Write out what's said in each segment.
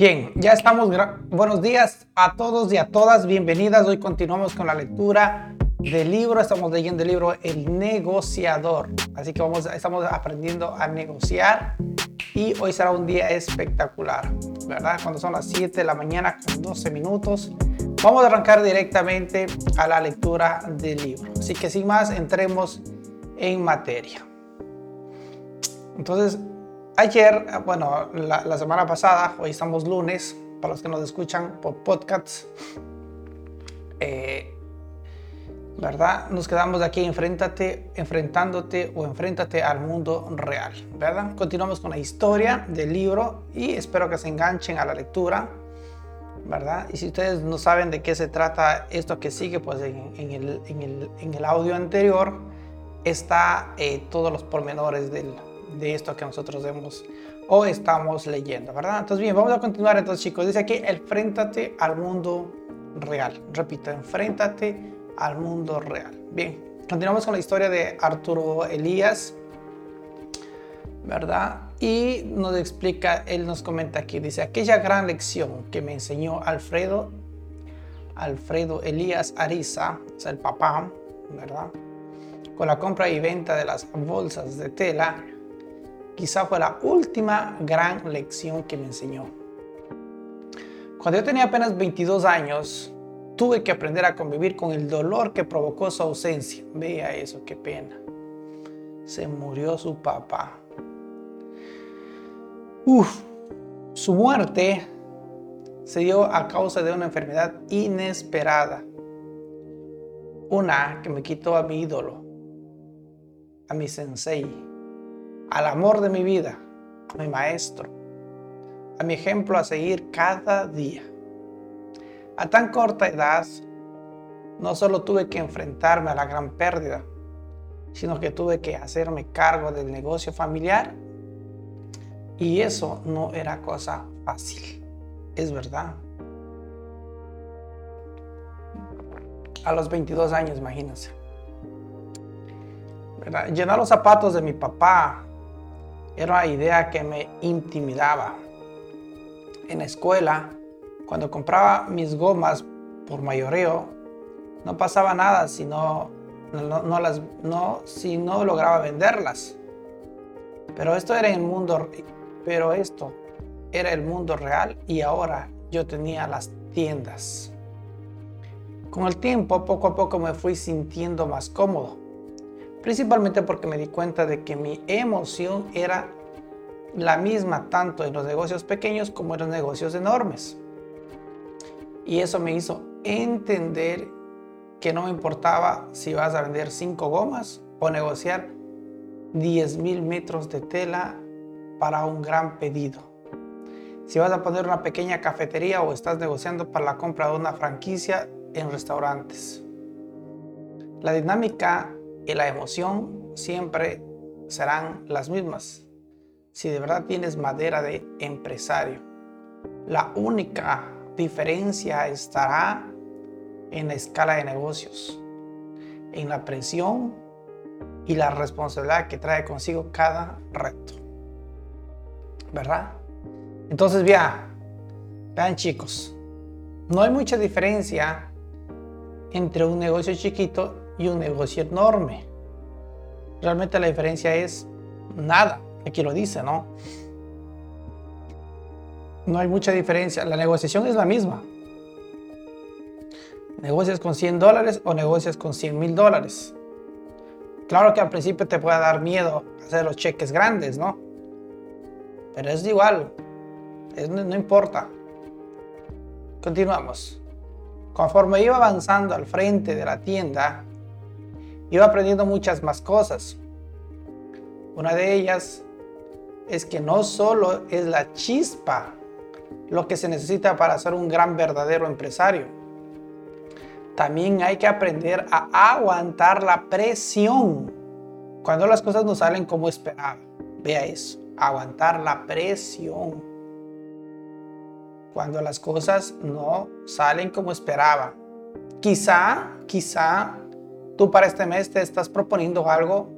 Bien, ya estamos. Buenos días a todos y a todas. Bienvenidas. Hoy continuamos con la lectura del libro. Estamos leyendo el libro El negociador. Así que vamos, estamos aprendiendo a negociar y hoy será un día espectacular, ¿verdad? Cuando son las 7 de la mañana con 12 minutos. Vamos a arrancar directamente a la lectura del libro. Así que sin más, entremos en materia. Entonces, Ayer, bueno, la, semana pasada, hoy estamos lunes, para los que nos escuchan por podcasts, eh, ¿verdad? Nos quedamos aquí, enfréntate, enfrentándote o enfréntate al mundo real, ¿verdad? Continuamos con la historia del libro y espero que se enganchen a la lectura, ¿verdad? Y si ustedes no saben de qué se trata esto que sigue, pues en, el, en el, audio anterior está eh, todos los pormenores del de esto que nosotros vemos o estamos leyendo, ¿verdad? Entonces, bien, vamos a continuar entonces, chicos. Dice aquí, enfréntate al mundo real. Repito, enfréntate al mundo real. Bien, continuamos con la historia de Arturo Elías, ¿verdad? Y nos explica, él nos comenta aquí, dice, aquella gran lección que me enseñó Alfredo, Alfredo Elías Ariza, es el papá, ¿verdad? Con la compra y venta de las bolsas de tela quizá fue la última gran lección que me enseñó. Cuando yo tenía apenas 22 años, tuve que aprender a convivir con el dolor que provocó su ausencia. Vea eso, qué pena. Se murió su papá. Uf, su muerte se dio a causa de una enfermedad inesperada. Una que me quitó a mi ídolo, a mi sensei, al amor de mi vida, a mi maestro, a mi ejemplo a seguir cada día. A tan corta edad, no solo tuve que enfrentarme a la gran pérdida, sino que tuve que hacerme cargo del negocio familiar y eso no era cosa fácil, es verdad. A los 22 años, imagínense. Llenar los zapatos de mi papá era una idea que me intimidaba. En la escuela, cuando compraba mis gomas por mayoreo, no pasaba nada si no, no, las, no, si no lograba venderlas. Pero esto era el mundo, pero esto era el mundo real y ahora yo tenía las tiendas. Con el tiempo, poco a poco me fui sintiendo más cómodo principalmente porque me di cuenta de que mi emoción era la misma tanto en los negocios pequeños como en los negocios enormes. Y eso me hizo entender que no me importaba si vas a vender cinco gomas o negociar 10 mil metros de tela para un gran pedido. Si vas a poner una pequeña cafetería o estás negociando para la compra de una franquicia en restaurantes. La dinámica y la emoción siempre serán las mismas. Si de verdad tienes madera de empresario, la única diferencia estará en la escala de negocios, en la presión y la responsabilidad que trae consigo cada reto. ¿Verdad? Entonces, vean, vean chicos, no hay mucha diferencia entre un negocio chiquito y un negocio enorme. Realmente la diferencia es nada. Aquí lo dice, ¿no? No hay mucha diferencia. La negociación es la misma. Negocias con 100 dólares o negocias con 100 mil dólares. Claro que al principio te puede dar miedo hacer los cheques grandes, ¿no? Pero es igual. no, no importa. Continuamos. Conforme iba avanzando al frente de la tienda, iba aprendiendo muchas más cosas. Una de ellas es que no solo es la chispa lo que se necesita para ser un gran verdadero empresario. También hay que aprender a aguantar la presión cuando las cosas no salen como esperaba. Vea eso, aguantar la presión. Cuando las cosas no salen como esperaba. Quizá, quizá tú para este mes te estás proponiendo algo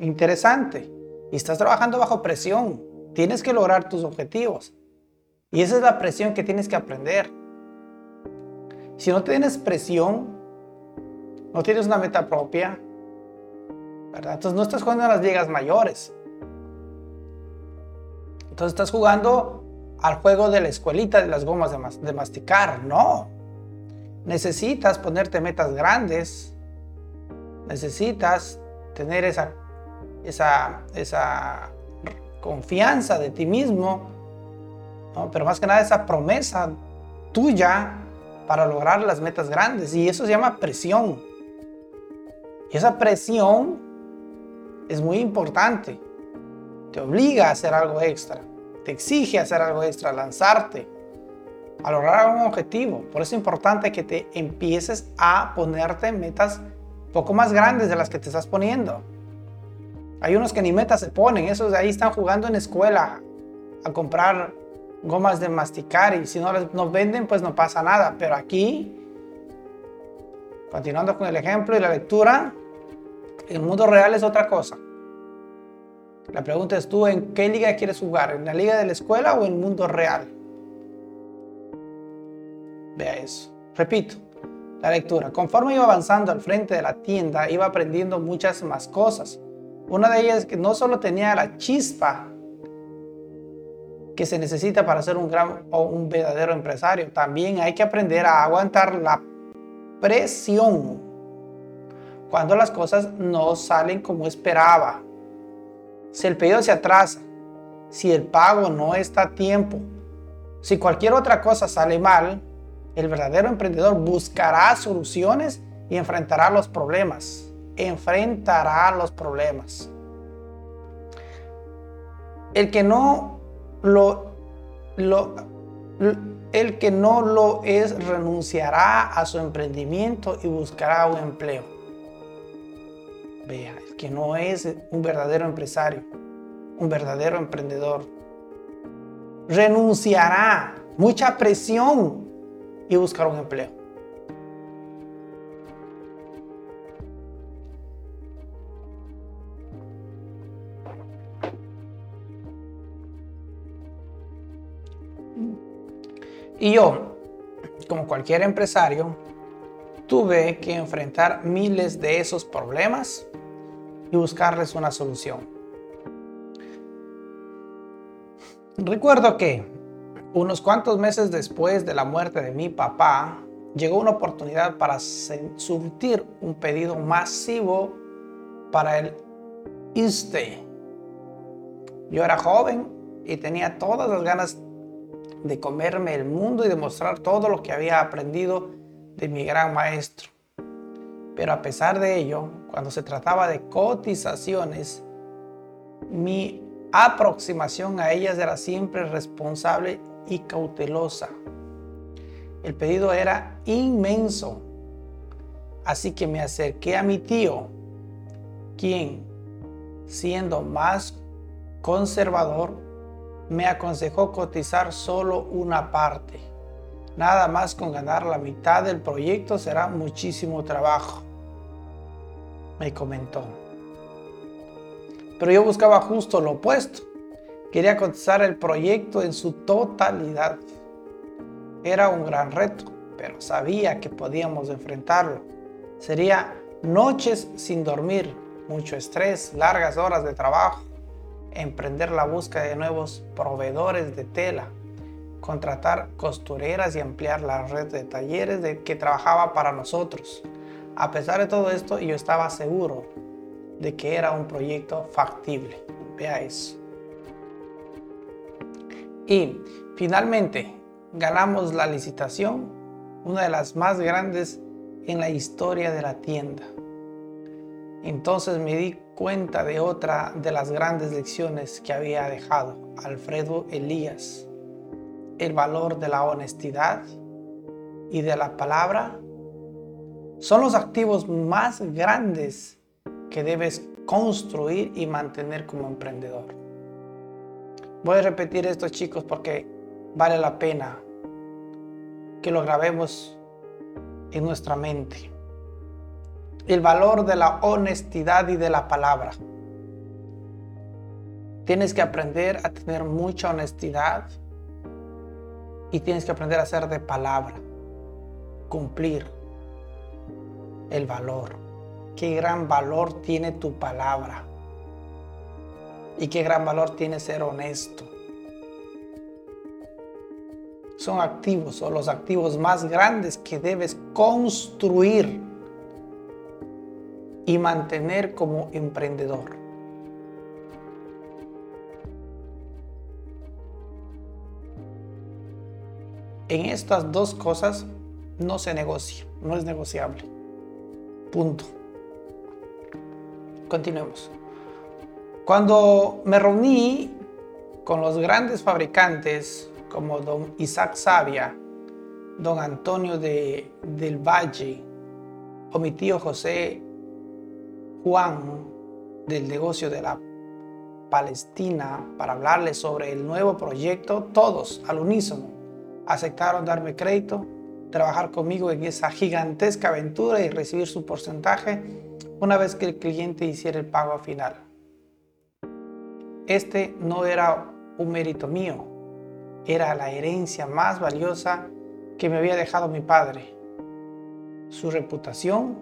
interesante y estás trabajando bajo presión. Tienes que lograr tus objetivos. Y esa es la presión que tienes que aprender. Si no tienes presión, no tienes una meta propia, ¿verdad? Entonces no estás jugando en las ligas mayores. Entonces estás jugando al juego de la escuelita de las gomas de, masticar. No. Necesitas ponerte metas grandes. Necesitas tener esa, esa, esa confianza de ti mismo. Pero más que nada esa promesa tuya para lograr las metas grandes. Y eso se llama presión. Y esa presión es muy importante. Te obliga a hacer algo extra. Te exige hacer algo extra, lanzarte a lograr un objetivo. Por eso es importante que te empieces a ponerte metas poco más grandes de las que te estás poniendo. Hay unos que ni metas se ponen, esos de ahí están jugando en escuela a comprar gomas de masticar y si no las no venden pues no pasa nada. Pero aquí, continuando con el ejemplo y la lectura, el mundo real es otra cosa. La pregunta es tú, ¿en qué liga quieres jugar? ¿En la liga de la escuela o en el mundo real? Vea eso. Repito, la lectura. Conforme iba avanzando al frente de la tienda, iba aprendiendo muchas más cosas. Una de ellas es que no solo tenía la chispa que se necesita para ser un gran o un verdadero empresario, también hay que aprender a aguantar la presión cuando las cosas no salen como esperaba. Si el pedido se atrasa, si el pago no está a tiempo, si cualquier otra cosa sale mal, el verdadero emprendedor buscará soluciones y enfrentará los problemas. Enfrentará los problemas. El que no lo, el que no lo es renunciará a su emprendimiento y buscará un empleo. Vea, el que no es un verdadero empresario, un verdadero emprendedor, renunciará mucha presión y buscar un empleo. Y yo, como cualquier empresario, tuve que enfrentar miles de esos problemas y buscarles una solución. Recuerdo que unos cuantos meses después de la muerte de mi papá, llegó una oportunidad para surtir un pedido masivo para el ISTE. Yo era joven y tenía todas las ganas de comerme el mundo y demostrar todo lo que había aprendido de mi gran maestro. Pero a pesar de ello, cuando se trataba de cotizaciones, mi aproximación a ellas era siempre responsable y cautelosa. El pedido era inmenso, así que me acerqué a mi tío, quien, siendo más conservador, me aconsejó cotizar solo una parte. Nada más con ganar la mitad del proyecto será muchísimo trabajo, me comentó. Pero yo buscaba justo lo opuesto. Quería cotizar el proyecto en su totalidad. Era un gran reto, pero sabía que podíamos enfrentarlo. Sería noches sin dormir, mucho estrés, largas horas de trabajo, emprender la búsqueda de nuevos proveedores de tela, contratar costureras y ampliar la red de talleres de que trabajaba para nosotros. A pesar de todo esto, yo estaba seguro de que era un proyecto factible. Vea eso. Y finalmente ganamos la licitación, una de las más grandes en la historia de la tienda. Entonces me di cuenta de otra de las grandes lecciones que había dejado Alfredo Elías el valor de la honestidad y de la palabra son los activos más grandes que debes construir y mantener como emprendedor. Voy a repetir esto chicos porque vale la pena que lo grabemos en nuestra mente. El valor de la honestidad y de la palabra. Tienes que aprender a tener mucha honestidad y tienes que aprender a hacer de palabra, cumplir el valor. Qué gran valor tiene tu palabra. Y qué gran valor tiene ser honesto. Son activos o los activos más grandes que debes construir y mantener como emprendedor. En estas dos cosas no se negocia, no es negociable. Punto. Continuemos. Cuando me reuní con los grandes fabricantes como don Isaac Sabia, don Antonio de, del Valle o mi tío José Juan del negocio de la Palestina para hablarles sobre el nuevo proyecto, todos al unísono aceptaron darme crédito, trabajar conmigo en esa gigantesca aventura y recibir su porcentaje una vez que el cliente hiciera el pago final. Este no era un mérito mío, era la herencia más valiosa que me había dejado mi padre, su reputación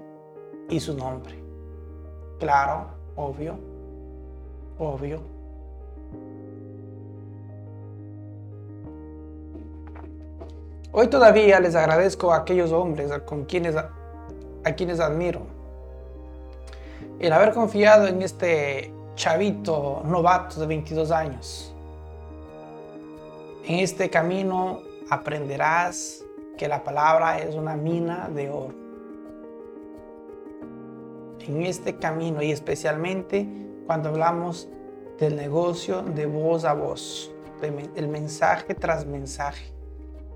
y su nombre. Claro, obvio, obvio. Hoy todavía les agradezco a aquellos hombres con quienes, a quienes admiro. El haber confiado en este chavito novato de 22 años. En este camino aprenderás que la palabra es una mina de oro. En este camino y especialmente cuando hablamos del negocio de voz a voz, el mensaje tras mensaje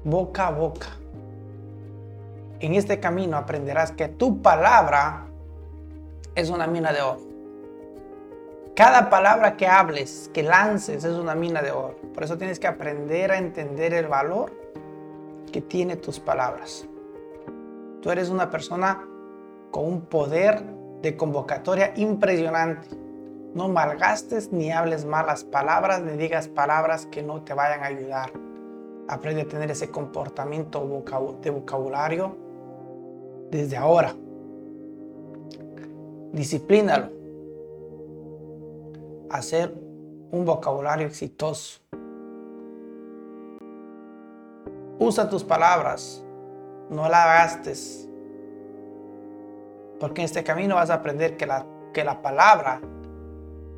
boca a boca. En este camino aprenderás que tu palabra es una mina de oro. Cada palabra que hables, que lances, es una mina de oro. Por eso tienes que aprender a entender el valor que tiene tus palabras. Tú eres una persona con un poder de convocatoria impresionante. No malgastes ni hables malas palabras ni digas palabras que no te vayan a ayudar. Aprende a tener ese comportamiento de vocabulario desde ahora. Disciplínalo. Hacer un vocabulario exitoso. Usa tus palabras, no la gastes. Porque en este camino vas a aprender que la, que la palabra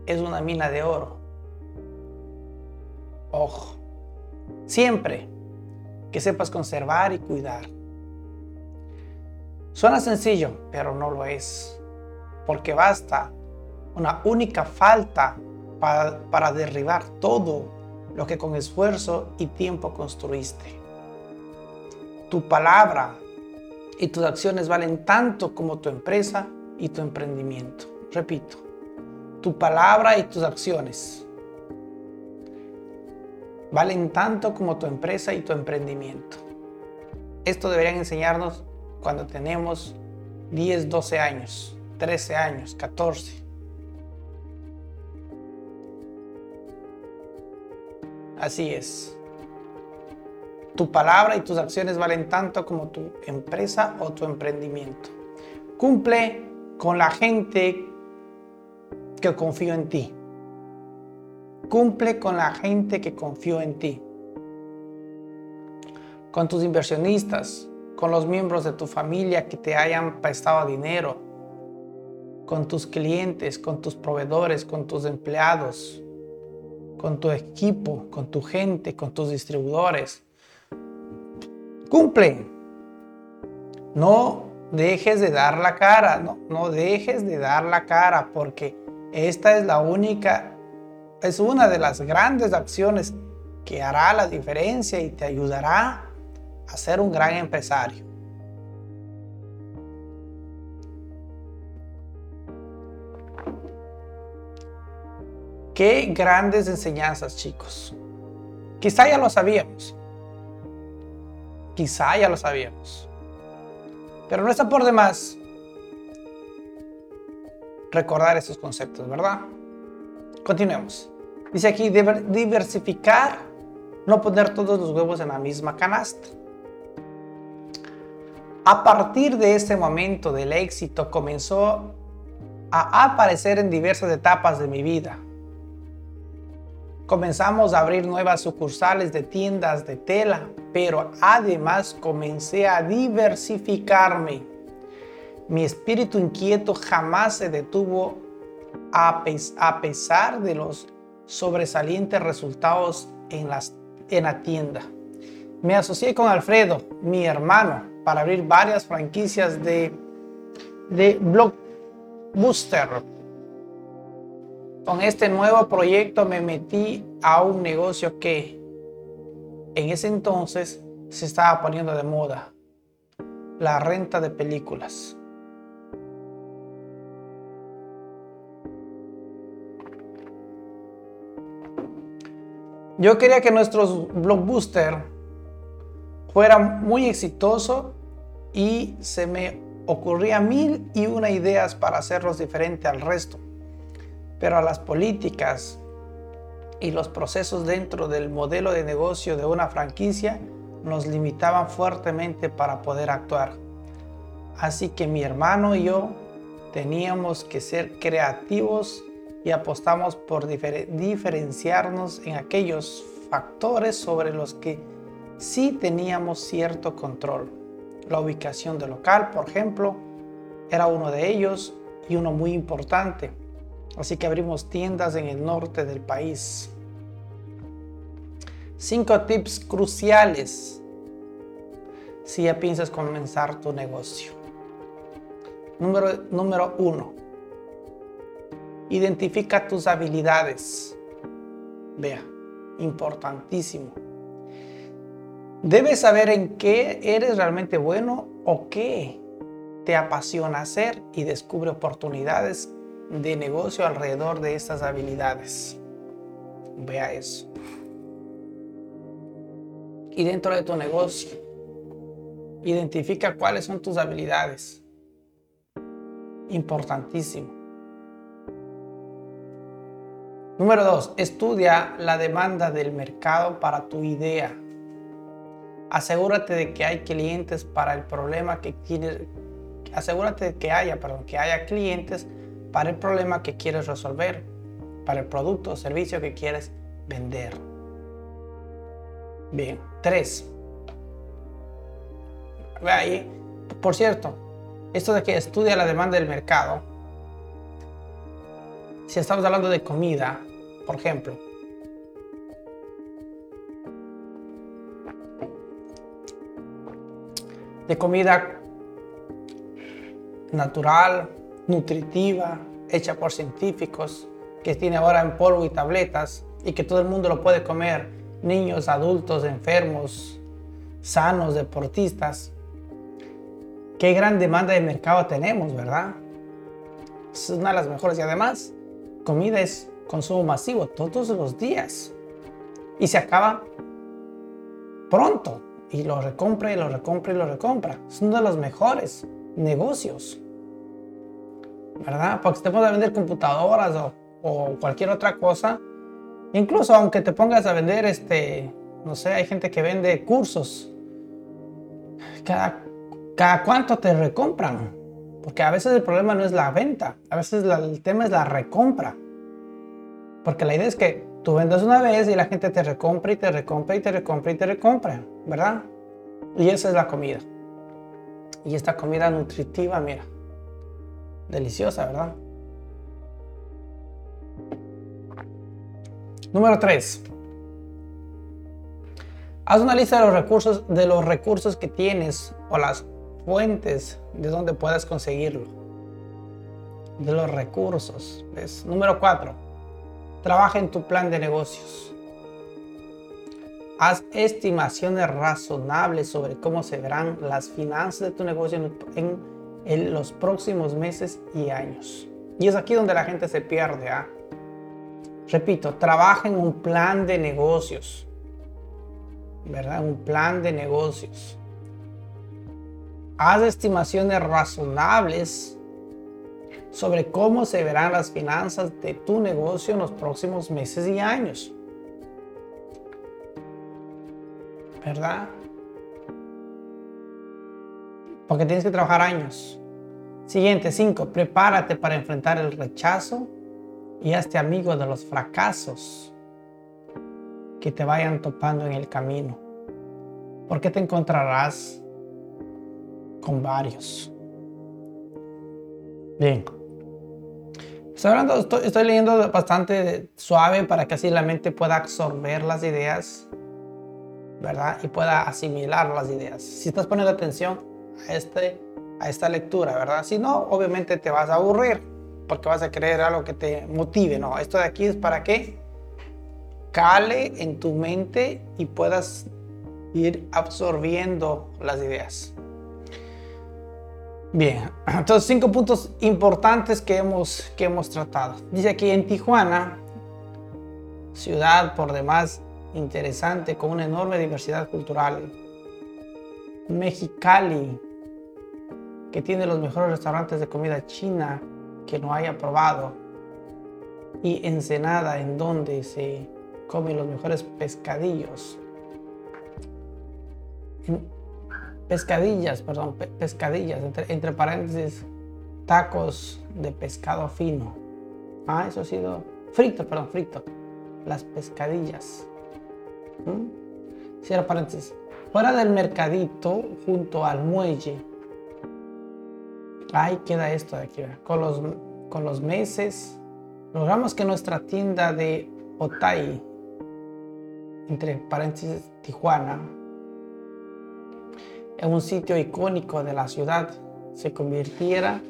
es una mina de oro. Ojo. Siempre que sepas conservar y cuidar. Suena sencillo, pero no lo es. Porque basta una única falta para, derribar todo lo que con esfuerzo y tiempo construiste. Tu palabra y tus acciones valen tanto como tu empresa y tu emprendimiento. Repito, tu palabra y tus acciones valen tanto como tu empresa y tu emprendimiento. Esto deberían enseñarnos cuando tenemos 10, 12 años, 13 años, 14. Así es. Tu palabra y tus acciones valen tanto como tu empresa o tu emprendimiento. Cumple con la gente que confío en ti. Cumple con la gente que confió en ti, con tus inversionistas, con los miembros de tu familia que te hayan prestado dinero, con tus clientes, con tus proveedores, con tus empleados, con tu equipo, con tu gente, con tus distribuidores. Cumple. No dejes de dar la cara, no, no dejes de dar la cara porque esta es la única es una de las grandes acciones que hará la diferencia y te ayudará a ser un gran empresario. Qué grandes enseñanzas, chicos. Quizá ya lo sabíamos. Quizá ya lo sabíamos. Pero no está por demás recordar esos conceptos, ¿verdad? Continuemos. Dice aquí, diversificar no poner todos los huevos en la misma canasta. A partir de ese momento del éxito comenzó a aparecer en diversas etapas de mi vida. Comenzamos a abrir nuevas sucursales de tiendas de tela, pero además comencé a diversificarme. Mi espíritu inquieto jamás se detuvo a, pesar de los sobresalientes resultados en, en la tienda. Me asocié con Alfredo, mi hermano, para abrir varias franquicias de, de Blockbuster. Con este nuevo proyecto me metí a un negocio que en ese entonces se estaba poniendo de moda, la renta de películas. Yo quería que nuestros blockbuster fuera muy exitoso y se me ocurría mil y una ideas para hacerlos diferente al resto. Pero a las políticas y los procesos dentro del modelo de negocio de una franquicia nos limitaban fuertemente para poder actuar. Así que mi hermano y yo teníamos que ser creativos y apostamos por diferenciarnos en aquellos factores sobre los que sí teníamos cierto control. La ubicación del local, por ejemplo, era uno de ellos y uno muy importante. Así que abrimos tiendas en el norte del país. Cinco tips cruciales si ya piensas comenzar tu negocio. Número, número uno, Identifica tus habilidades. Vea, importantísimo. Debes saber en qué eres realmente bueno o qué te apasiona hacer y descubre oportunidades de negocio alrededor de estas habilidades. Vea eso. Y dentro de tu negocio, identifica cuáles son tus habilidades. Importantísimo. Número dos, estudia la demanda del mercado para tu idea. Asegúrate de que hay clientes para el problema que tienes. Asegúrate de que haya, perdón, que haya clientes para el problema que quieres resolver, para el producto o servicio que quieres vender. Bien, tres. Ahí, por cierto, esto de que estudia la demanda del mercado, si estamos hablando de comida, por ejemplo. De comida natural, nutritiva, hecha por científicos, que tiene ahora en polvo y tabletas y que todo el mundo lo puede comer, niños, adultos, enfermos, sanos, deportistas. Qué gran demanda de mercado tenemos, ¿verdad? Es una de las mejores y además comida es consumo masivo todos los días. Y se acaba pronto. Y lo recompra y lo recompra y lo recompra. Es uno de los mejores negocios. ¿Verdad? Porque si te pones a vender computadoras o, o, cualquier otra cosa, incluso aunque te pongas a vender, este, no sé, hay gente que vende cursos. Cada, cada cuánto te recompran. Porque a veces el problema no es la venta, a veces el tema es la recompra. Porque la idea es que tú vendas una vez y la gente te recompra y te recompra y te recompra y te recompra, ¿verdad? Y esa es la comida. Y esta comida nutritiva, mira, deliciosa, ¿verdad? Número 3. Haz una lista de los recursos, de los recursos que tienes o las fuentes de donde puedas conseguirlo. De los recursos. ¿ves? Número 4 Trabaja en tu plan de negocios. Haz estimaciones razonables sobre cómo se verán las finanzas de tu negocio en, los próximos meses y años. Y es aquí donde la gente se pierde. ¿ah? Repito, trabaja en un plan de negocios. ¿Verdad? Un plan de negocios. Haz estimaciones razonables sobre cómo se verán las finanzas de tu negocio en los próximos meses y años. ¿verdad? Porque tienes que trabajar años. Siguiente, 5. Prepárate para enfrentar el rechazo y hazte amigo de los fracasos que te vayan topando en el camino. Porque te encontrarás con varios. Bien. Estoy, hablando, estoy, leyendo bastante suave para que así la mente pueda absorber las ideas, ¿verdad? Y pueda asimilar las ideas. Si estás poniendo atención a, este, a esta lectura, ¿verdad? Si no, obviamente te vas a aburrir porque vas a querer algo que te motive. No, esto de aquí es para que cale en tu mente y puedas ir absorbiendo las ideas. Bien, entonces cinco puntos importantes que hemos, que hemos tratado. Dice aquí en Tijuana, ciudad por demás interesante con una enorme diversidad cultural. Mexicali, que tiene los mejores restaurantes de comida china que no haya probado. Y Ensenada, en donde se comen los mejores pescadillos pescadillas, perdón, pescadillas, entre, paréntesis, tacos de pescado fino. Ah, eso ha sido frito, perdón, frito. Las pescadillas. ¿Mm? Cierra paréntesis. Fuera del mercadito, junto al muelle. Ahí queda esto de aquí. Con los, con los meses, logramos que nuestra tienda de Otay, entre paréntesis Tijuana, en un sitio icónico de la ciudad, se convirtiera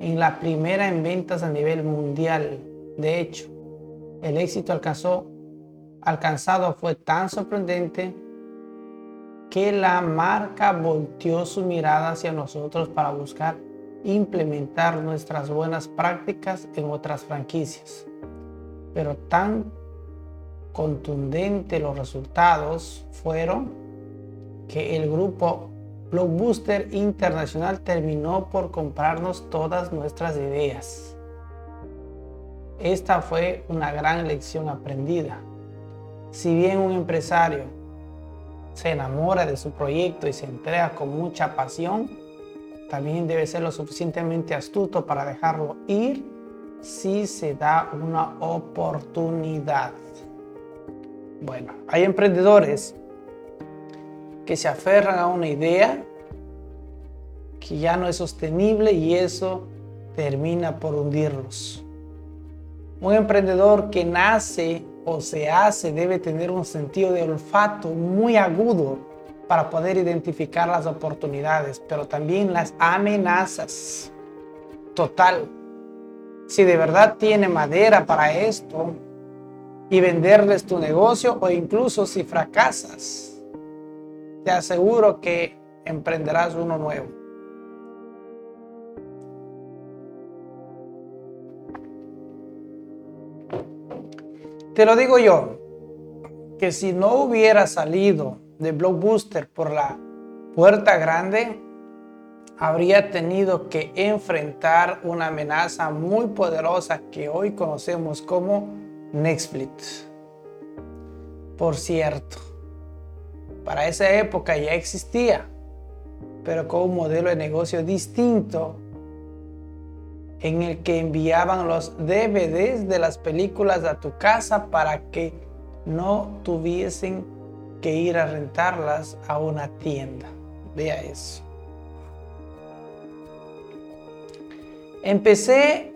en la primera en ventas a nivel mundial. De hecho, el éxito alcanzado fue tan sorprendente que la marca volteó su mirada hacia nosotros para buscar implementar nuestras buenas prácticas en otras franquicias. Pero tan contundentes los resultados fueron que el grupo Blockbuster Internacional terminó por comprarnos todas nuestras ideas. Esta fue una gran lección aprendida. Si bien un empresario se enamora de su proyecto y se entrega con mucha pasión, también debe ser lo suficientemente astuto para dejarlo ir si se da una oportunidad. Bueno, hay emprendedores que se aferran a una idea que ya no es sostenible y eso termina por hundirlos. Un emprendedor que nace o se hace debe tener un sentido de olfato muy agudo para poder identificar las oportunidades, pero también las amenazas. Total. Si de verdad tiene madera para esto y venderles tu negocio o incluso si fracasas, te aseguro que emprenderás uno nuevo. Te lo digo yo, que si no hubiera salido de Blockbuster por la puerta grande, habría tenido que enfrentar una amenaza muy poderosa que hoy conocemos como Netflix. Por cierto, para esa época ya existía, pero con un modelo de negocio distinto en el que enviaban los DVDs de las películas a tu casa para que no tuviesen ir a rentarlas a una tienda. Vea eso. Empecé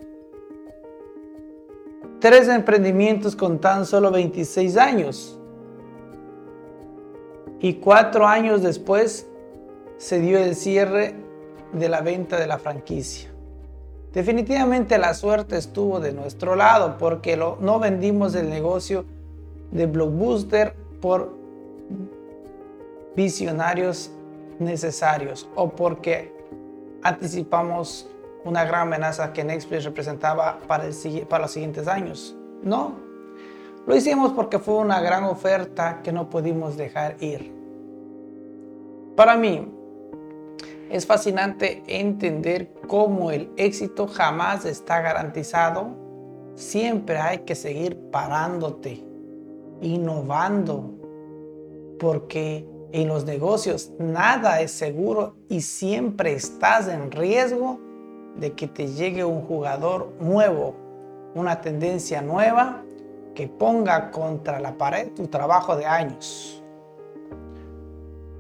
tres emprendimientos con tan solo 26 años y cuatro años después se dio el cierre de la venta de la franquicia. Definitivamente la suerte estuvo de nuestro lado porque no vendimos el negocio de Blockbuster por visionarios necesarios o porque anticipamos una gran amenaza que Netflix representaba para, para los siguientes años. No, lo hicimos porque fue una gran oferta que no pudimos dejar ir. Para mí, es fascinante entender cómo el éxito jamás está garantizado. Siempre hay que seguir parándote, innovando, porque En los negocios nada es seguro y siempre estás en riesgo de que te llegue un jugador nuevo, una tendencia nueva que ponga contra la pared tu trabajo de años.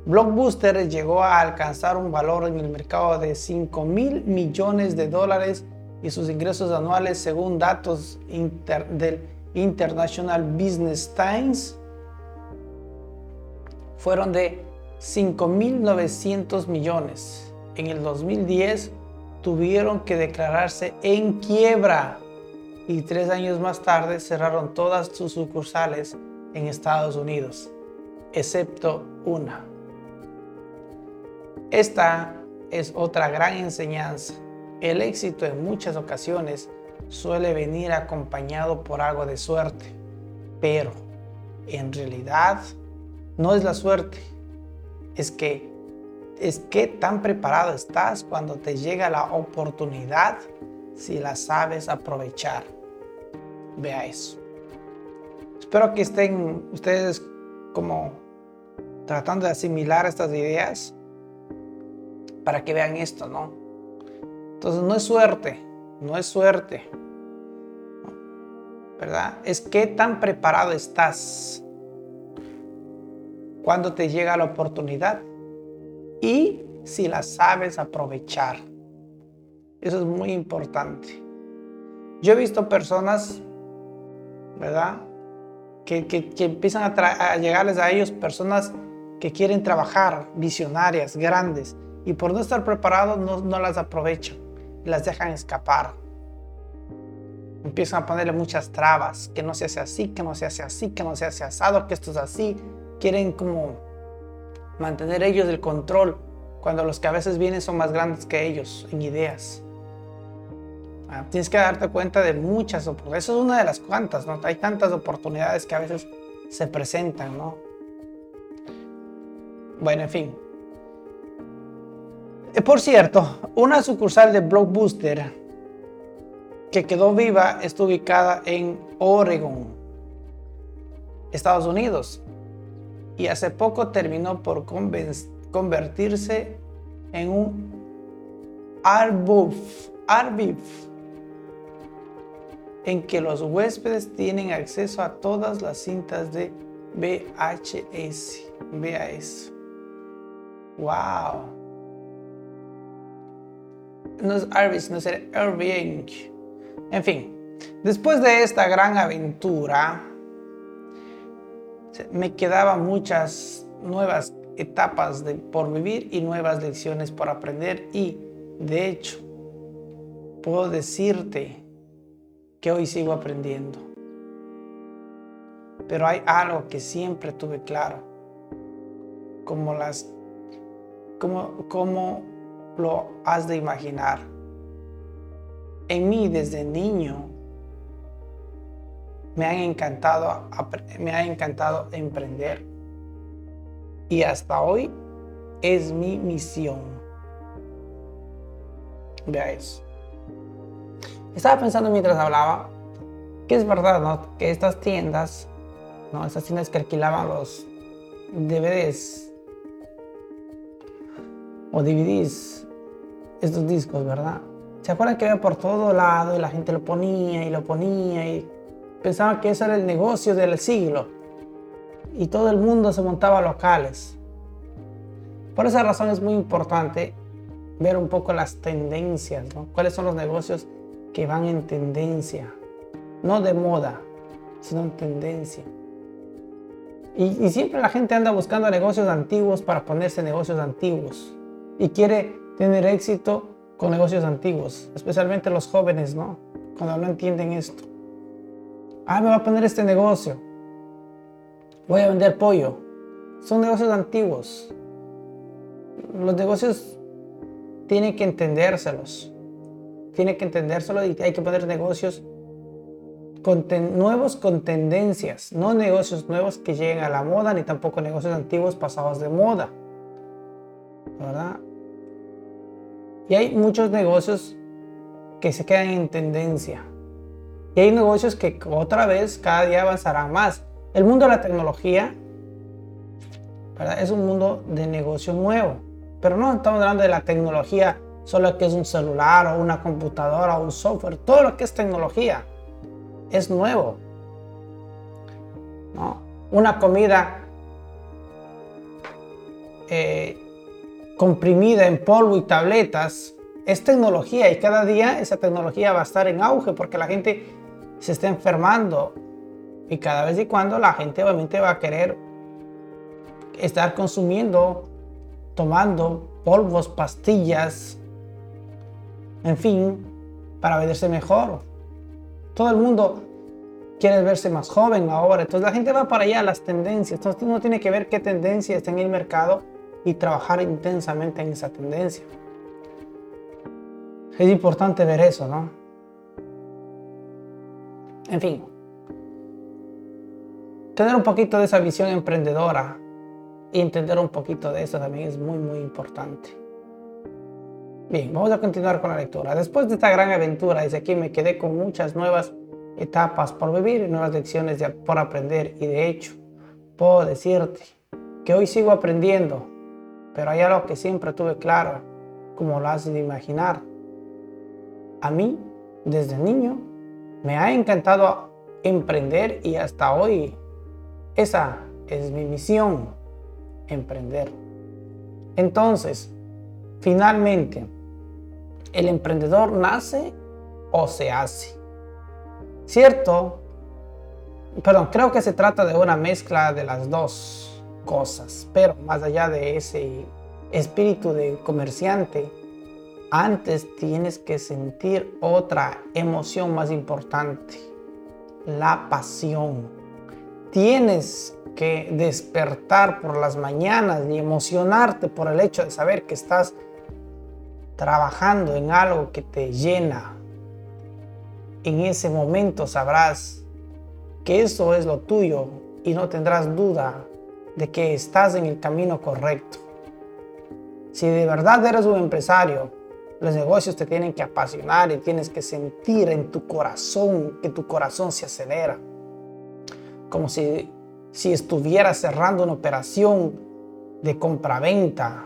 Blockbuster llegó a alcanzar un valor en el mercado de 5 mil millones de dólares y sus ingresos anuales, según datos del International Business Times, fueron de 5.900 millones. En el 2010 tuvieron que declararse en quiebra y tres años más tarde cerraron todas sus sucursales en Estados Unidos, excepto una. Esta es otra gran enseñanza. El éxito en muchas ocasiones suele venir acompañado por algo de suerte, pero en realidad no es la suerte, es que es que tan preparado estás cuando te llega la oportunidad si la sabes aprovechar. Vea eso. Espero que estén ustedes como tratando de asimilar estas ideas para que vean esto, ¿no? Entonces no es suerte, no es suerte, ¿verdad? Es que tan preparado estás cuando te llega la oportunidad y si la sabes aprovechar. Eso es muy importante. Yo he visto personas, ¿verdad? Que, empiezan a, llegarles a ellos personas que quieren trabajar, visionarias, grandes, y por no estar preparados no, no las aprovechan, las dejan escapar. Empiezan a ponerle muchas trabas, que no se hace así, que no se hace así, que no se hace asado, que esto es así, quieren como mantener ellos el control cuando los que a veces vienen son más grandes que ellos en ideas. Ah, tienes que darte cuenta de muchas oportunidades. Eso es una de las cuantas, ¿no? Hay tantas oportunidades que a veces se presentan, ¿no? Bueno, en fin. Eh, por cierto, una sucursal de Blockbuster que quedó viva está ubicada en Oregon, Estados Unidos y hace poco terminó por convertirse en un Arbuf, Arbif, en que los huéspedes tienen acceso a todas las cintas de VHS. Eso. ¡Wow! No es Arbis, no es Airbnb. En fin, después de esta gran aventura, me quedaban muchas nuevas etapas de, por vivir y nuevas lecciones por aprender y de hecho puedo decirte que hoy sigo aprendiendo. Pero hay algo que siempre tuve claro, como las como, como lo has de imaginar. En mí desde niño me han encantado, me ha encantado emprender. Y hasta hoy es mi misión. Vea eso. Estaba pensando mientras hablaba que es verdad. Que estas tiendas, ¿no? Estas tiendas que alquilaban los DVDs o DVDs, estos discos, ¿verdad? ¿Se acuerdan que había por todo lado y la gente lo ponía y lo ponía y Pensaban que ese era el negocio del siglo y todo el mundo se montaba locales. Por esa razón es muy importante ver un poco las tendencias, cuáles son los negocios que van en tendencia, no de moda, sino en tendencia. Y, y, siempre la gente anda buscando negocios antiguos para ponerse negocios antiguos y quiere tener éxito con negocios antiguos, especialmente los jóvenes, ¿no? Cuando no entienden esto ah, me voy a poner este negocio, voy a vender pollo. Son negocios antiguos. Los negocios tienen que entendérselos. Tiene que entendérselo y hay que poner negocios nuevos con tendencias, no negocios nuevos que lleguen a la moda, ni tampoco negocios antiguos pasados de moda. ¿Verdad? Y hay muchos negocios que se quedan en tendencia. Y hay negocios que otra vez cada día avanzarán más. El mundo de la tecnología Es un mundo de negocio nuevo. Pero no estamos hablando de la tecnología, solo que es un celular o una computadora o un software. Todo lo que es tecnología es nuevo. Una comida eh, comprimida en polvo y tabletas es tecnología y cada día esa tecnología va a estar en auge porque la gente se está enfermando y cada vez y cuando la gente obviamente va a querer estar consumiendo, tomando polvos, pastillas, en fin, para verse mejor. Todo el mundo quiere verse más joven ahora, entonces la gente va para allá, las tendencias, entonces uno tiene que ver qué tendencia está en el mercado y trabajar intensamente en esa tendencia. Es importante ver eso, ¿no? En fin, tener un poquito de esa visión emprendedora y entender un poquito de eso también es muy, muy importante. Bien, vamos a continuar con la lectura. Después de esta gran aventura, dice aquí, me quedé con muchas nuevas etapas por vivir y nuevas lecciones por aprender. Y de hecho, puedo decirte que hoy sigo aprendiendo, pero hay algo que siempre tuve claro, como lo haces de imaginar. A mí, desde niño, me ha encantado emprender y hasta hoy esa es mi misión, emprender. Entonces, finalmente, ¿el emprendedor nace o se hace? ¿Cierto? Perdón, creo que se trata de una mezcla de las dos cosas, pero más allá de ese espíritu de comerciante, antes tienes que sentir otra emoción más importante, la pasión tienes que despertar por las mañanas y emocionarte por el hecho de saber que estás trabajando en algo que te llena. En ese momento sabrás que eso es lo tuyo y no tendrás duda de que estás en el camino correcto. Si de verdad eres un empresario, los negocios te tienen que apasionar y tienes que sentir en tu corazón que tu corazón se acelera como si, si estuviera cerrando una operación de compraventa.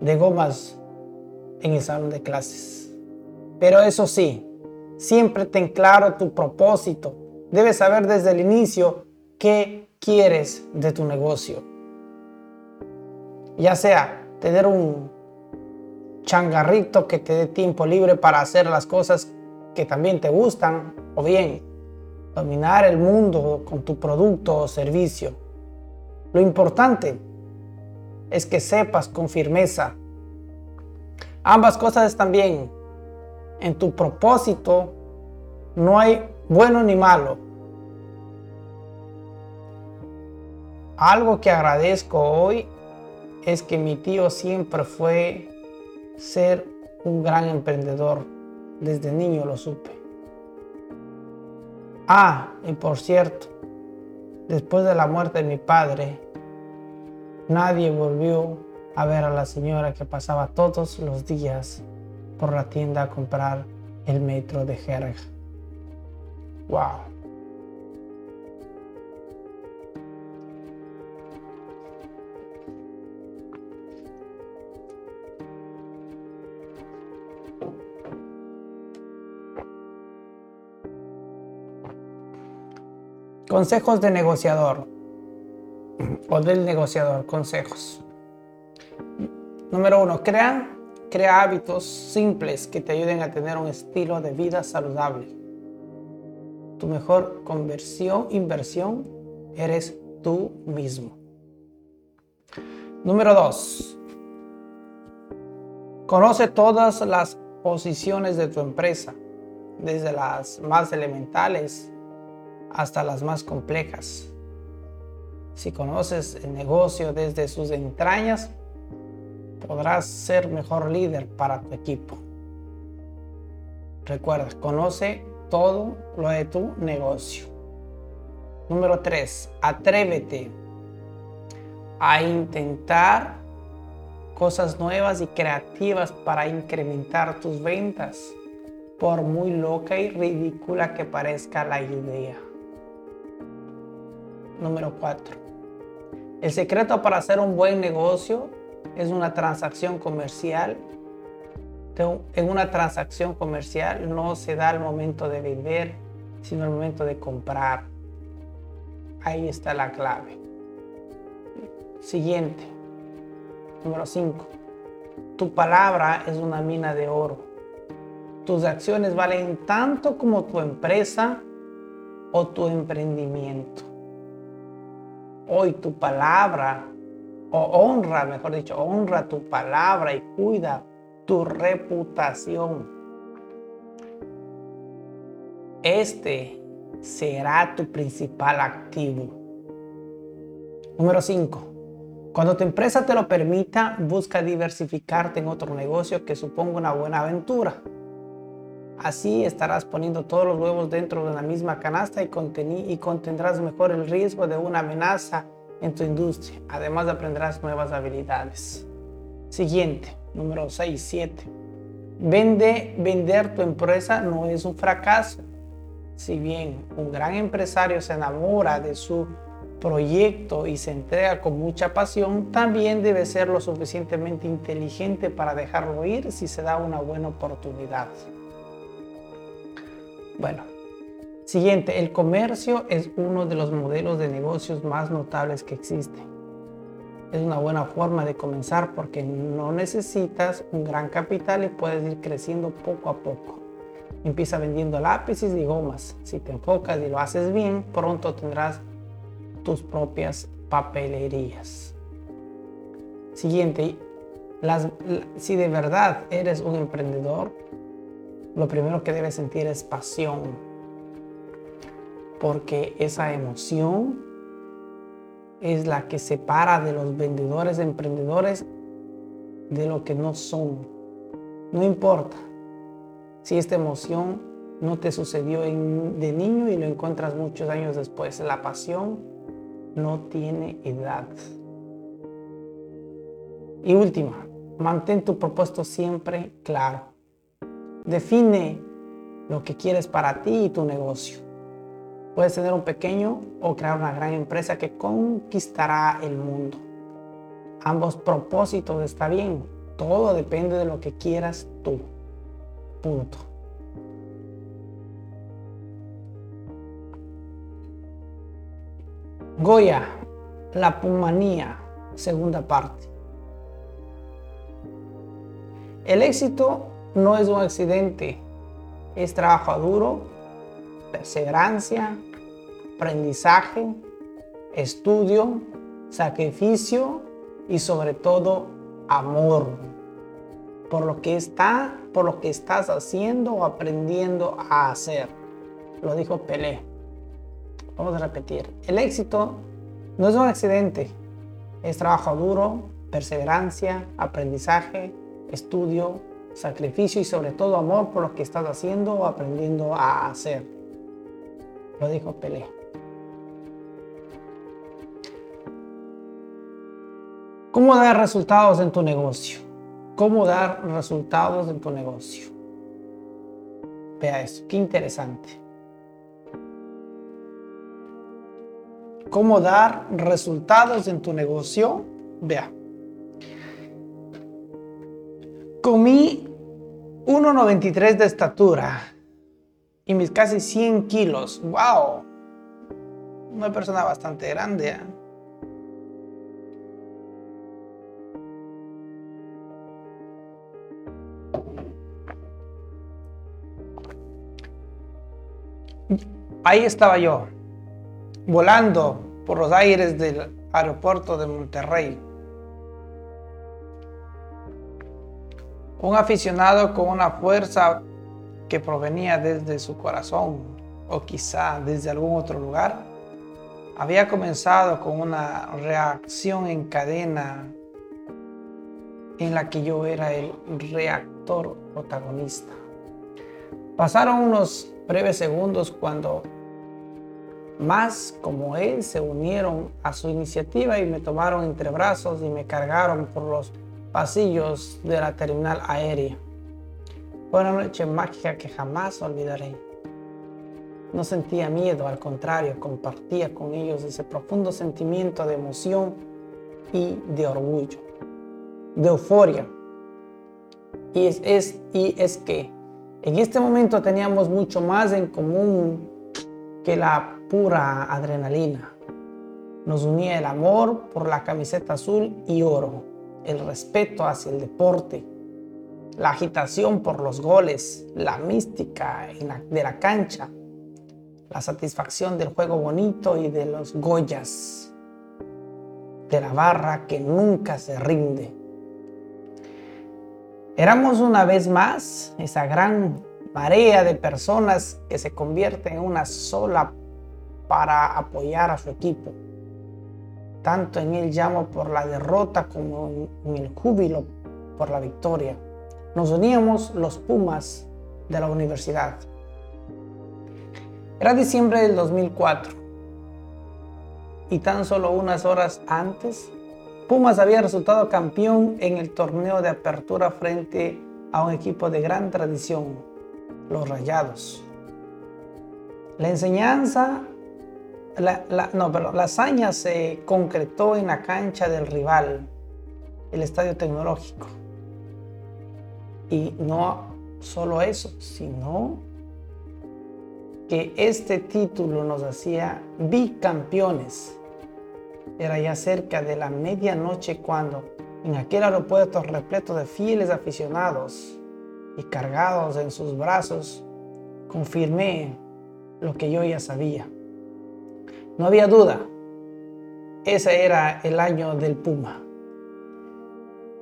de gomas en el salón de clases. Pero eso sí, siempre ten claro tu propósito. Debes saber desde el inicio qué quieres de tu negocio. Ya sea tener un changarrito que te dé tiempo libre para hacer las cosas que también te gustan, o bien dominar el mundo con tu producto o servicio. Lo importante es que sepas con firmeza. Ambas cosas están bien. En tu propósito no hay bueno ni malo. Algo que agradezco hoy es que mi tío siempre fue ser un gran emprendedor desde niño lo supe. Ah, y por cierto, después de la muerte de mi padre, nadie volvió a ver a la señora que pasaba todos los días por la tienda a comprar el metro de jerga. ¡Wow! Consejos de negociador o del negociador, consejos. Número uno, crea, crea hábitos simples que te ayuden a tener un estilo de vida saludable. Tu mejor conversión, inversión, eres tú mismo. Número dos, conoce todas las posiciones de tu empresa, desde las más elementales hasta las más complejas. Si conoces el negocio desde sus entrañas, podrás ser mejor líder para tu equipo. Recuerda, conoce todo lo de tu negocio. Número 3. Atrévete a intentar cosas nuevas y creativas para incrementar tus ventas, por muy loca y ridícula que parezca la idea. Número 4. El secreto para hacer un buen negocio es una transacción comercial. En una transacción comercial no se da el momento de vender, sino el momento de comprar. Ahí está la clave. Siguiente. Número 5. Tu palabra es una mina de oro. Tus acciones valen tanto como tu empresa o tu emprendimiento. Hoy tu palabra, o honra, mejor dicho, honra tu palabra y cuida tu reputación. Este será tu principal activo. Número 5. Cuando tu empresa te lo permita, busca diversificarte en otro negocio que suponga una buena aventura. Así estarás poniendo todos los huevos dentro de la misma canasta y, contendrás mejor el riesgo de una amenaza en tu industria. Además aprenderás nuevas habilidades. Siguiente, número 6, 7. Vende, vender tu empresa no es un fracaso. Si bien un gran empresario se enamora de su proyecto y se entrega con mucha pasión, también debe ser lo suficientemente inteligente para dejarlo ir si se da una buena oportunidad. Bueno, siguiente, el comercio es uno de los modelos de negocios más notables que existen. Es una buena forma de comenzar porque no necesitas un gran capital y puedes ir creciendo poco a poco. Empieza vendiendo lápices y gomas. Si te enfocas y lo haces bien, pronto tendrás tus propias papelerías. Siguiente, si de verdad eres un emprendedor, lo primero que debes sentir es pasión, porque esa emoción es la que separa de los vendedores emprendedores de lo que no son. No importa si esta emoción no te sucedió de niño y lo encuentras muchos años después. La pasión no tiene edad. Y última, mantén tu propósito siempre claro. Define lo que quieres para ti y tu negocio. Puedes tener un pequeño o crear una gran empresa que conquistará el mundo. Ambos propósitos está bien. Todo depende de lo que quieras tú. Punto. Goya, la pumanía, segunda parte. El éxito no es un accidente, es trabajo duro, perseverancia, aprendizaje, estudio, sacrificio y sobre todo amor por lo que está, por lo que estás haciendo o aprendiendo a hacer. Lo dijo Pelé. Vamos a repetir. El éxito no es un accidente, es trabajo duro, perseverancia, aprendizaje, estudio, sacrificio y sobre todo amor por lo que estás haciendo o aprendiendo a hacer. Lo dijo Pelé. ¿Cómo dar resultados en tu negocio? ¿Cómo dar resultados en tu negocio? Vea eso, qué interesante. ¿Cómo dar resultados en tu negocio? Vea. Comí 1,93 de estatura y mis casi 100 kilos. ¡Wow! Una persona bastante grande. ¿eh? Ahí estaba yo, volando por los aires del aeropuerto de Monterrey. Un aficionado con una fuerza que provenía desde su corazón o quizá desde algún otro lugar, había comenzado con una reacción en cadena en la que yo era el reactor protagonista. Pasaron unos breves segundos cuando más como él se unieron a su iniciativa y me tomaron entre brazos y me cargaron por los pasillos de la terminal aérea. Fue una noche mágica que jamás olvidaré. no sentía miedo, al contrario, compartía con ellos ese profundo sentimiento de emoción y de orgullo, de euforia. Y es, y es que en este momento teníamos mucho más en común que la pura adrenalina. Nos unía el amor por la camiseta azul y oro, el respeto hacia el deporte, la agitación por los goles, la mística de la cancha, la satisfacción del juego bonito y de los Goyas, de la barra que nunca se rinde. Éramos una vez más esa gran marea de personas que se convierte en una sola para apoyar a su equipo, tanto en el llamo por la derrota como en el júbilo por la victoria. Nos uníamos los Pumas de la universidad. Era diciembre del 2004 y tan solo unas horas antes, Pumas había resultado campeón en el torneo de apertura frente a un equipo de gran tradición, los Rayados. La enseñanza, la, no, la hazaña se concretó en la cancha del rival, el Estadio Tecnológico. Y no solo eso, sino que este título nos hacía bicampeones. Era ya cerca de la medianoche cuando en aquel aeropuerto repleto de fieles aficionados y cargados en sus brazos, confirmé lo que yo ya sabía. No había duda, ese era el año del Puma.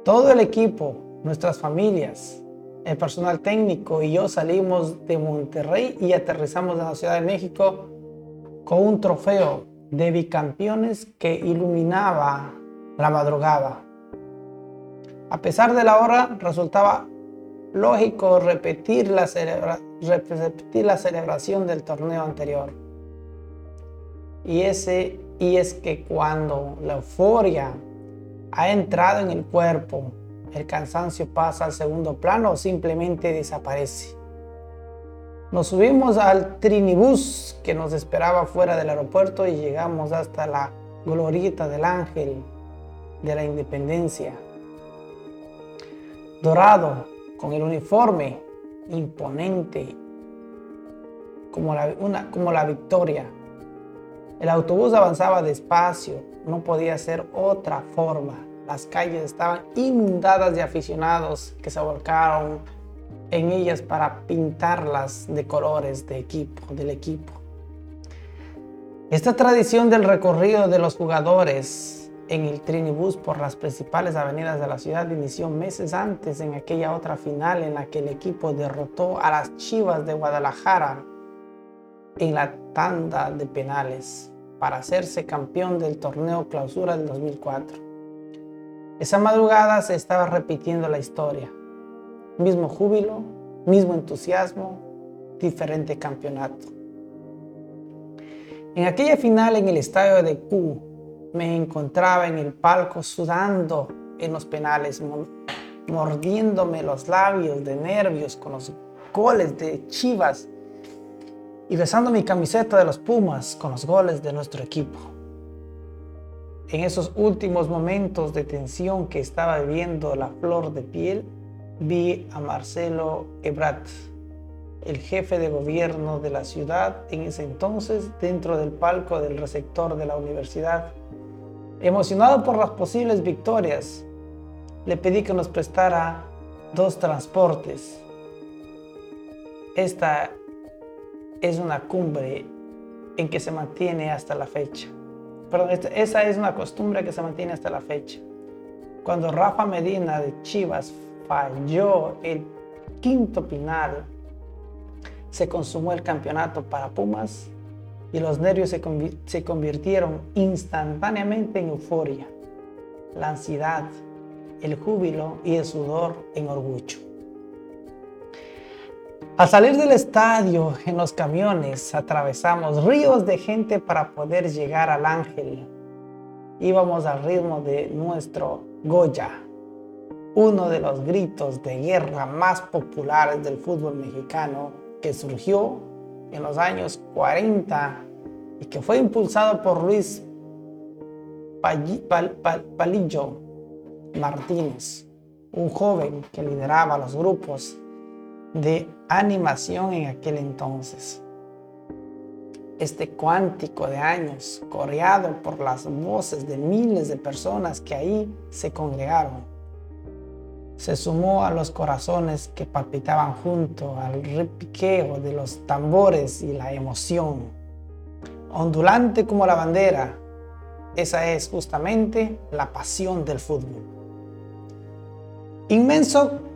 Todo el equipo, nuestras familias, el personal técnico y yo salimos de Monterrey y aterrizamos en la Ciudad de México con un trofeo de bicampeones que iluminaba la madrugada. A pesar de la hora, resultaba lógico repetir la, celebración del torneo anterior. Y, ese, y es que cuando la euforia ha entrado en el cuerpo, el cansancio pasa al segundo plano o simplemente desaparece. Nos subimos al trinibús que nos esperaba fuera del aeropuerto y llegamos hasta la glorieta del ángel de la independencia. Dorado, con el uniforme imponente, como la, como la victoria. El autobús avanzaba despacio, no podía ser otra forma. Las calles estaban inundadas de aficionados que se volcaron en ellas para pintarlas de colores de equipo, del equipo. Esta tradición del recorrido de los jugadores en el Trinibus por las principales avenidas de la ciudad inició meses antes en aquella otra final en la que el equipo derrotó a las Chivas de Guadalajara en la tanda de penales para hacerse campeón del torneo clausura del 2004. Esa madrugada se estaba repitiendo la historia. Mismo júbilo, mismo entusiasmo, diferente campeonato. En aquella final en el estadio de Q me encontraba en el palco sudando en los penales, mordiéndome los labios de nervios con los goles de Chivas y besando mi camiseta de los Pumas con los goles de nuestro equipo en esos últimos momentos de tensión que estaba viviendo la flor de piel, vi a Marcelo Ebrat, el jefe de gobierno de la ciudad en ese entonces, dentro del palco del receptor de la universidad. Emocionado por las posibles victorias, le pedí que nos prestara dos transportes. Esta es una cumbre en que se mantiene hasta la fecha. Perdón, esa es una costumbre que se mantiene hasta la fecha. Cuando Rafa Medina de Chivas falló el quinto final, se consumó el campeonato para Pumas y los nervios se, se convirtieron instantáneamente en euforia, la ansiedad, el júbilo y el sudor en orgullo. Al salir del estadio en los camiones atravesamos ríos de gente para poder llegar al ángel. Íbamos al ritmo de nuestro Goya, uno de los gritos de guerra más populares del fútbol mexicano que surgió en los años 40 y que fue impulsado por Luis Palillo Martínez, un joven que lideraba los grupos de animación en aquel entonces. Este cuántico de años, coreado por las voces de miles de personas que ahí se congregaron, se sumó a los corazones que palpitaban junto al repiqueo de los tambores y la emoción. Ondulante como la bandera, esa es justamente la pasión del fútbol. Inmenso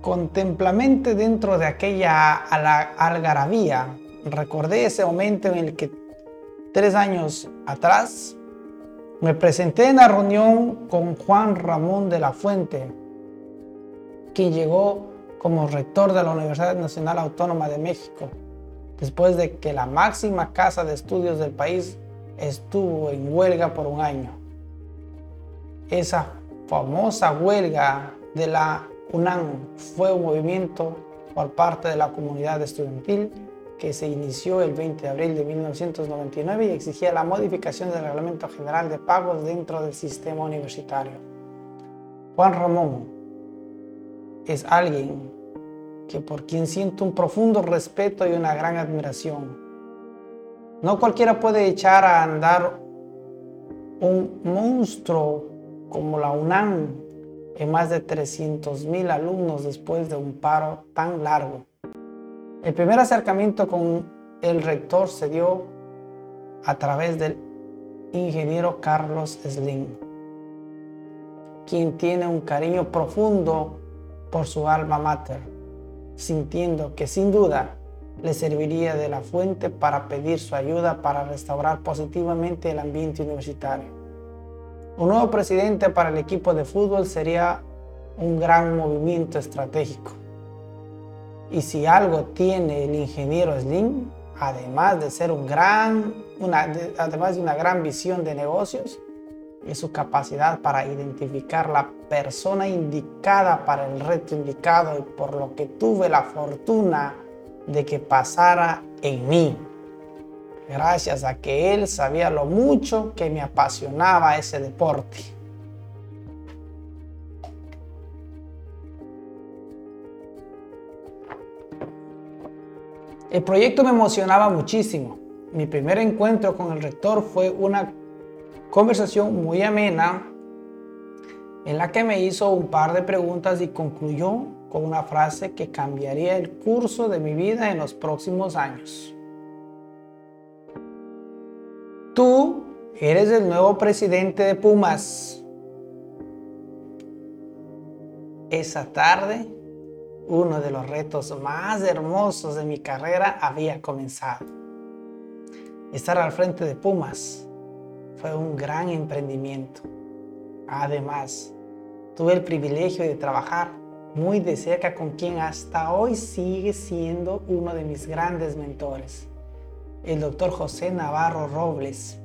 contemplamente dentro de aquella algarabía, recordé ese momento en el que tres años atrás me presenté en la reunión con Juan Ramón de la Fuente, quien llegó como rector de la Universidad Nacional Autónoma de México, después de que la máxima casa de estudios del país estuvo en huelga por un año. Esa famosa huelga de la UNAM fue un movimiento por parte de la comunidad estudiantil que se inició el 20 de abril de 1999 y exigía la modificación del Reglamento General de Pagos dentro del sistema universitario. Juan Ramón es alguien que por quien siento un profundo respeto y una gran admiración. No cualquiera puede echar a andar un monstruo como la UNAM en más de 300.000 alumnos después de un paro tan largo. El primer acercamiento con el rector se dio a través del ingeniero Carlos Slim, quien tiene un cariño profundo por su alma mater, sintiendo que sin duda le serviría de la fuente para pedir su ayuda para restaurar positivamente el ambiente universitario. Un nuevo presidente para el equipo de fútbol sería un gran movimiento estratégico. Y si algo tiene el ingeniero Slim, además de ser un gran, además de una gran visión de negocios, es su capacidad para identificar la persona indicada para el reto indicado y por lo que tuve la fortuna de que pasara en mí gracias a que él sabía lo mucho que me apasionaba ese deporte. El proyecto me emocionaba muchísimo. Mi primer encuentro con el rector fue una conversación muy amena en la que me hizo un par de preguntas y concluyó con una frase que cambiaría el curso de mi vida en los próximos años. Tú eres el nuevo presidente de Pumas. Esa tarde, uno de los retos más hermosos de mi carrera había comenzado. Estar al frente de Pumas fue un gran emprendimiento. Además, tuve el privilegio de trabajar muy de cerca con quien hasta hoy sigue siendo uno de mis grandes mentores, el doctor José Navarro Robles,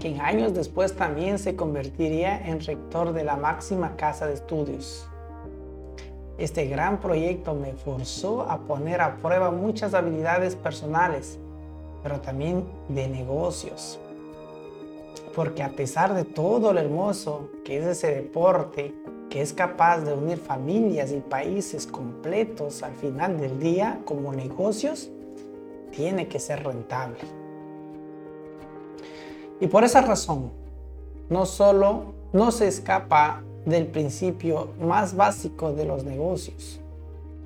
quien años después también se convertiría en rector de la máxima casa de estudios. Este gran proyecto me forzó a poner a prueba muchas habilidades personales, pero también de negocios. Porque a pesar de todo lo hermoso que es ese deporte, que es capaz de unir familias y países completos al final del día como negocios, tiene que ser rentable. Y por esa razón, no solo no se escapa del principio más básico de los negocios.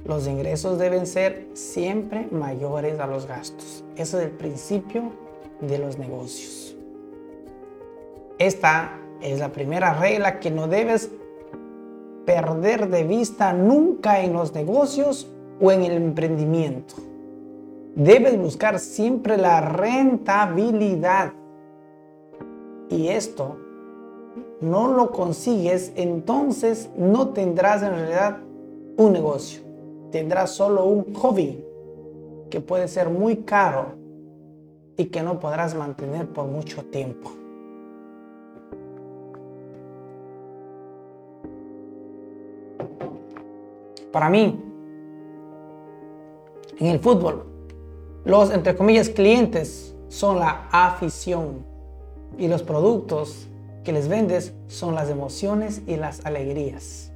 Los ingresos deben ser siempre mayores a los gastos. Ese es el principio de los negocios. Esta es la primera regla que no debes perder de vista nunca en los negocios o en el emprendimiento. Debes buscar siempre la rentabilidad. Y esto no lo consigues, entonces no tendrás en realidad un negocio. Tendrás solo un hobby que puede ser muy caro y que no podrás mantener por mucho tiempo. Para mí, en el fútbol, Los, entre comillas, clientes son la afición y los productos que les vendes son las emociones y las alegrías.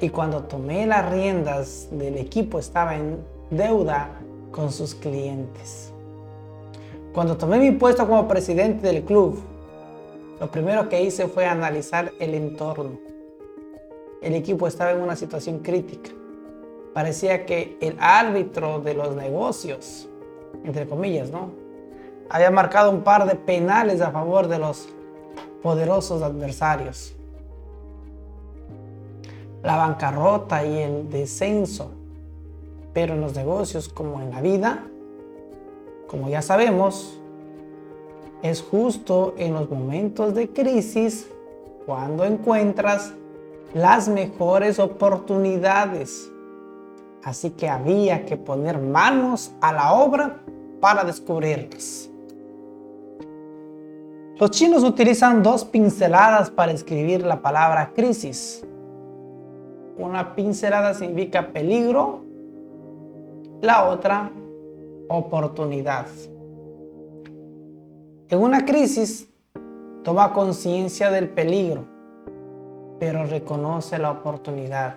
Y cuando tomé las riendas del equipo estaba en deuda con sus clientes. Cuando tomé mi puesto como presidente del club, lo primero que hice fue analizar el entorno. El equipo estaba en una situación crítica. Parecía que el árbitro de los negocios, entre comillas, ¿no? Había marcado un par de penales a favor de los poderosos adversarios. La bancarrota y el descenso. Pero en los negocios como en la vida, como ya sabemos, es justo en los momentos de crisis cuando encuentras las mejores oportunidades. Así que había que poner manos a la obra para descubrirlas. Los chinos utilizan dos pinceladas para escribir la palabra crisis. Una pincelada significa peligro, la otra oportunidad. En una crisis, toma conciencia del peligro, pero reconoce la oportunidad.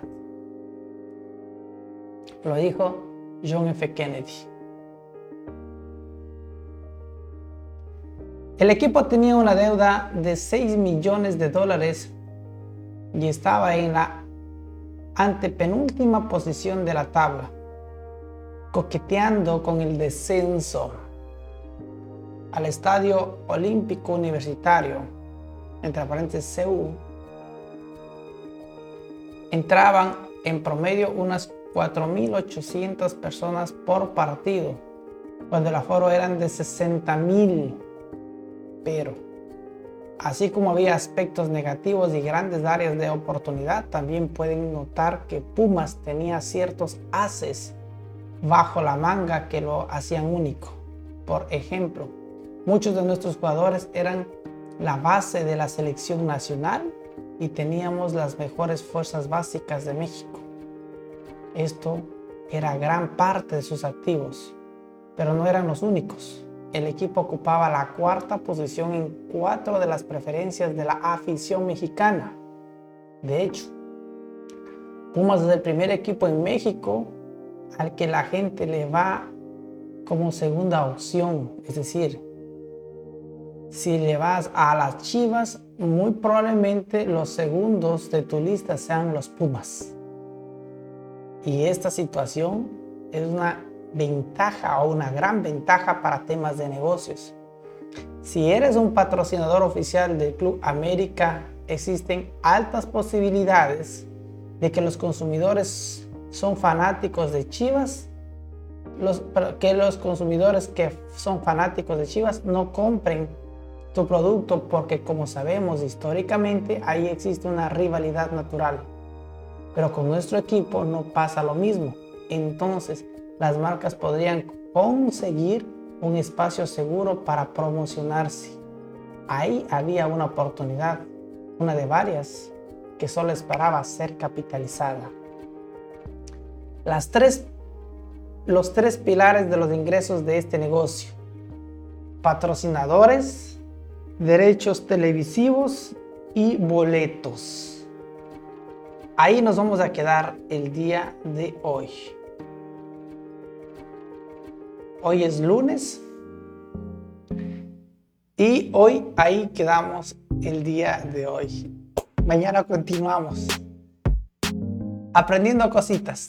Lo dijo John F. Kennedy. El equipo tenía una deuda de 6 millones de dólares y estaba en la antepenúltima posición de la tabla, coqueteando con el descenso al Estadio Olímpico Universitario, entre paréntesis CU, entraban en promedio unas 4.800 personas por partido, cuando el aforo eran de 60.000. Pero, así como había aspectos negativos y grandes áreas de oportunidad, también pueden notar que Pumas tenía ciertos haces bajo la manga que lo hacían único. Por ejemplo, Muchos de nuestros jugadores eran la base de la selección nacional y teníamos las mejores fuerzas básicas de México. Esto era gran parte de sus activos, pero no eran los únicos. El equipo ocupaba la cuarta posición en cuatro de las preferencias de la afición mexicana. De hecho, Pumas es el primer equipo en México al que la gente le va como segunda opción, es decir, si le vas a las Chivas, muy probablemente los segundos de tu lista sean los Pumas. Y esta situación es una ventaja o una gran ventaja para temas de negocios. Si eres un patrocinador oficial del Club América, existen altas posibilidades de que los consumidores son fanáticos de Chivas, que los consumidores que son fanáticos de Chivas no compren tu producto porque como sabemos históricamente ahí existe una rivalidad natural. Pero con nuestro equipo no pasa lo mismo. Entonces las marcas podrían conseguir un espacio seguro para promocionarse. Ahí había una oportunidad, una de varias, que solo esperaba ser capitalizada. Las tres, los tres pilares de los ingresos de este negocio. Patrocinadores, derechos televisivos y boletos. Ahí nos vamos a quedar el día de hoy. Hoy es lunes y hoy ahí quedamos el día de hoy. Mañana continuamos aprendiendo cositas.